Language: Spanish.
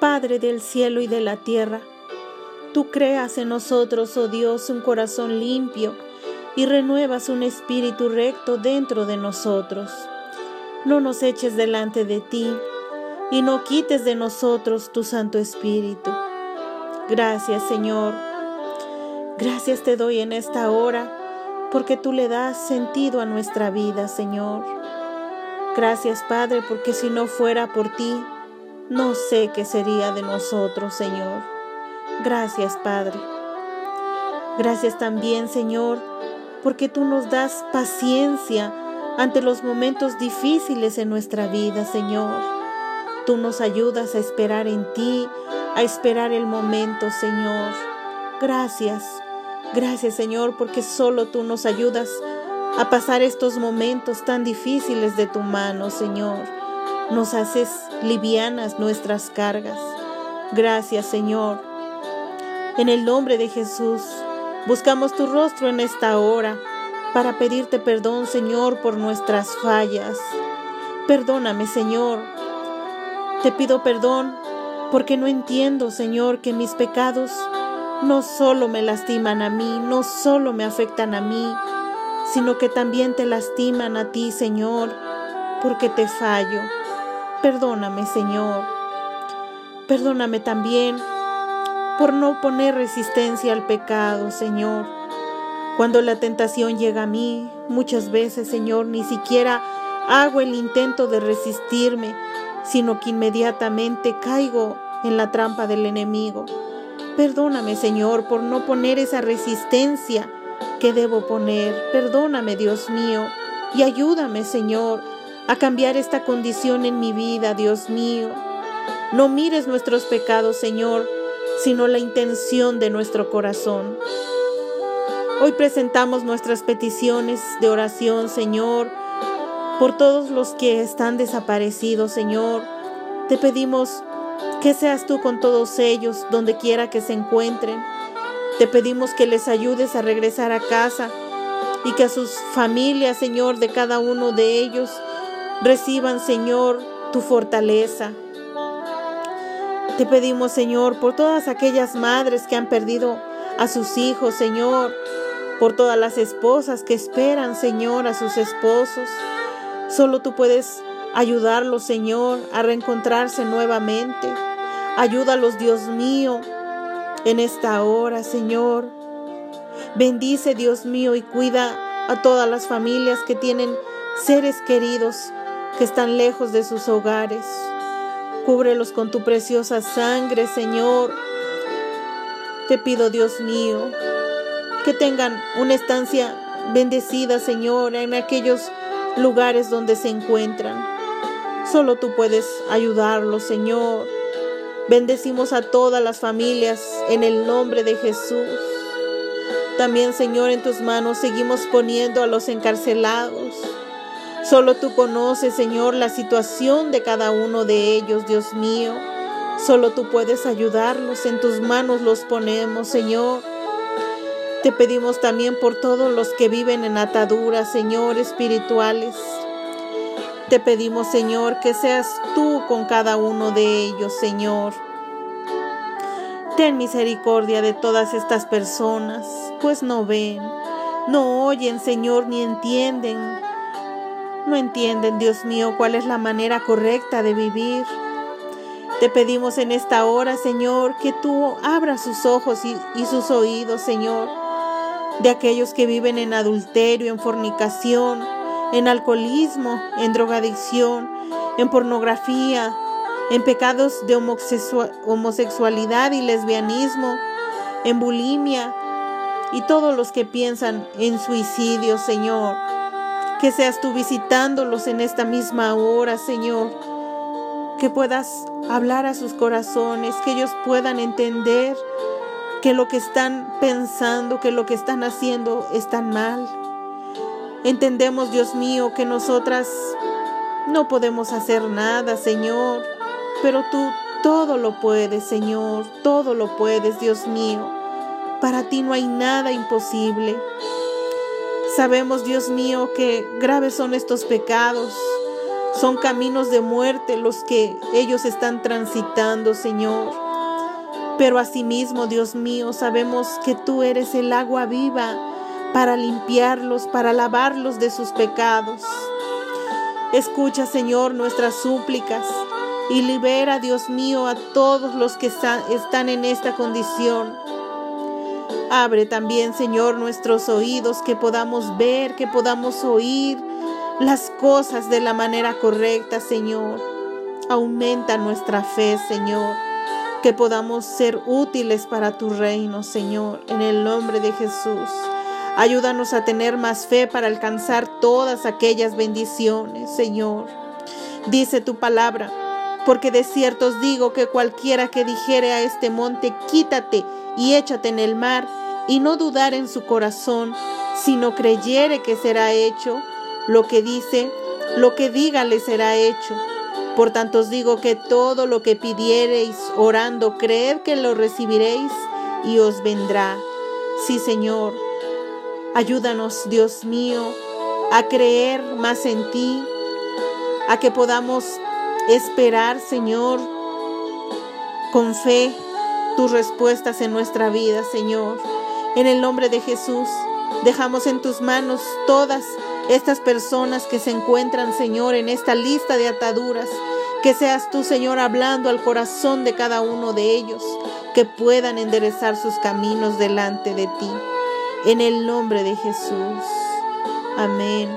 Padre del cielo y de la tierra, tú creas en nosotros, oh Dios, un corazón limpio y renuevas un espíritu recto dentro de nosotros. No nos eches delante de ti y no quites de nosotros tu Santo Espíritu. Gracias, Señor. Gracias te doy en esta hora porque tú le das sentido a nuestra vida, Señor. Gracias, Padre, porque si no fuera por ti, no sé qué sería de nosotros, Señor. Gracias, Padre. Gracias también, Señor, porque tú nos das paciencia ante los momentos difíciles en nuestra vida, Señor. Tú nos ayudas a esperar en ti, a esperar el momento, Señor. Gracias. Gracias, Señor, porque solo tú nos ayudas a pasar estos momentos tan difíciles de tu mano, Señor. Nos haces livianas nuestras cargas. Gracias, Señor. En el nombre de Jesús, buscamos tu rostro en esta hora para pedirte perdón, Señor, por nuestras fallas. Perdóname, Señor. Te pido perdón porque no entiendo, Señor, que mis pecados no solo me lastiman a mí, no solo me afectan a mí, sino que también te lastiman a ti, Señor, porque te fallo. Perdóname, Señor. Perdóname también por no poner resistencia al pecado, Señor. Cuando la tentación llega a mí, muchas veces, Señor, ni siquiera hago el intento de resistirme, sino que inmediatamente caigo en la trampa del enemigo. Perdóname, Señor, por no poner esa resistencia que debo poner. Perdóname, Dios mío, y ayúdame, Señor, a cambiar esta condición en mi vida, Dios mío. No mires nuestros pecados, Señor, sino la intención de nuestro corazón. Hoy presentamos nuestras peticiones de oración, Señor, por todos los que están desaparecidos, Señor. Te pedimos que seas tú con todos ellos, donde quiera que se encuentren. Te pedimos que les ayudes a regresar a casa y que a sus familias, Señor, de cada uno de ellos, reciban, Señor, tu fortaleza. Te pedimos, Señor, por todas aquellas madres que han perdido a sus hijos, Señor, por todas las esposas que esperan, Señor, a sus esposos. Solo tú puedes ayudarlos, Señor, a reencontrarse nuevamente. Ayúdalos, Dios mío, en esta hora, Señor. Bendice, Dios mío, y cuida a todas las familias que tienen seres queridos que están lejos de sus hogares. Cúbrelos con tu preciosa sangre, Señor. Te pido, Dios mío, que tengan una estancia bendecida, Señor, en aquellos lugares donde se encuentran. Solo tú puedes ayudarlos, Señor. Bendecimos a todas las familias en el nombre de Jesús. También, Señor, en tus manos seguimos poniendo a los encarcelados. Solo tú conoces, Señor, la situación de cada uno de ellos, Dios mío. Solo tú puedes ayudarlos. En tus manos los ponemos, Señor. Te pedimos también por todos los que viven en ataduras, Señor, espirituales. Te pedimos, Señor, que seas tú con cada uno de ellos, Señor. Ten misericordia de todas estas personas, pues no ven, no oyen, Señor, ni entienden. No entienden, Dios mío, cuál es la manera correcta de vivir. Te pedimos en esta hora, Señor, que tú abras sus ojos y, sus oídos, Señor, de aquellos que viven en adulterio, en fornicación, en alcoholismo, en drogadicción, en pornografía, en pecados de homosexualidad y lesbianismo, en bulimia y todos los que piensan en suicidio, Señor. Que seas tú visitándolos en esta misma hora, Señor. Que puedas hablar a sus corazones, que ellos puedan entender que lo que están pensando, que lo que están haciendo está mal Entendemos, Dios mío, que nosotras no podemos hacer nada, Señor, pero tú todo lo puedes, Señor, todo lo puedes, Dios mío. Para ti no hay nada imposible. Sabemos, Dios mío, que graves son estos pecados. Son caminos de muerte los que ellos están transitando, Señor. Pero asimismo, Dios mío, sabemos que tú eres el agua viva para limpiarlos, para lavarlos de sus pecados. Escucha, Señor, nuestras súplicas y libera, Dios mío, a todos los que están en esta condición. Abre también, Señor, nuestros oídos, que podamos ver, que podamos oír las cosas de la manera correcta, Señor. Aumenta nuestra fe, Señor, que podamos ser útiles para tu reino, Señor, en el nombre de Jesús. Ayúdanos a tener más fe para alcanzar todas aquellas bendiciones, Señor. Dice tu palabra, porque de cierto os digo que cualquiera que dijere a este monte, quítate y échate en el mar, y no dudar en su corazón, sino creyere que será hecho, lo que dice, lo que diga le será hecho. Por tanto os digo que todo lo que pidiereis orando, creed que lo recibiréis y os vendrá. Sí, Señor Ayúdanos, Dios mío, a creer más en ti, a que podamos esperar, Señor, con fe tus respuestas en nuestra vida, Señor. En el nombre de Jesús, dejamos en tus manos todas estas personas que se encuentran, Señor, en esta lista de ataduras. Que seas tú, Señor, hablando al corazón de cada uno de ellos, que puedan enderezar sus caminos delante de ti en el nombre de Jesús. Amén.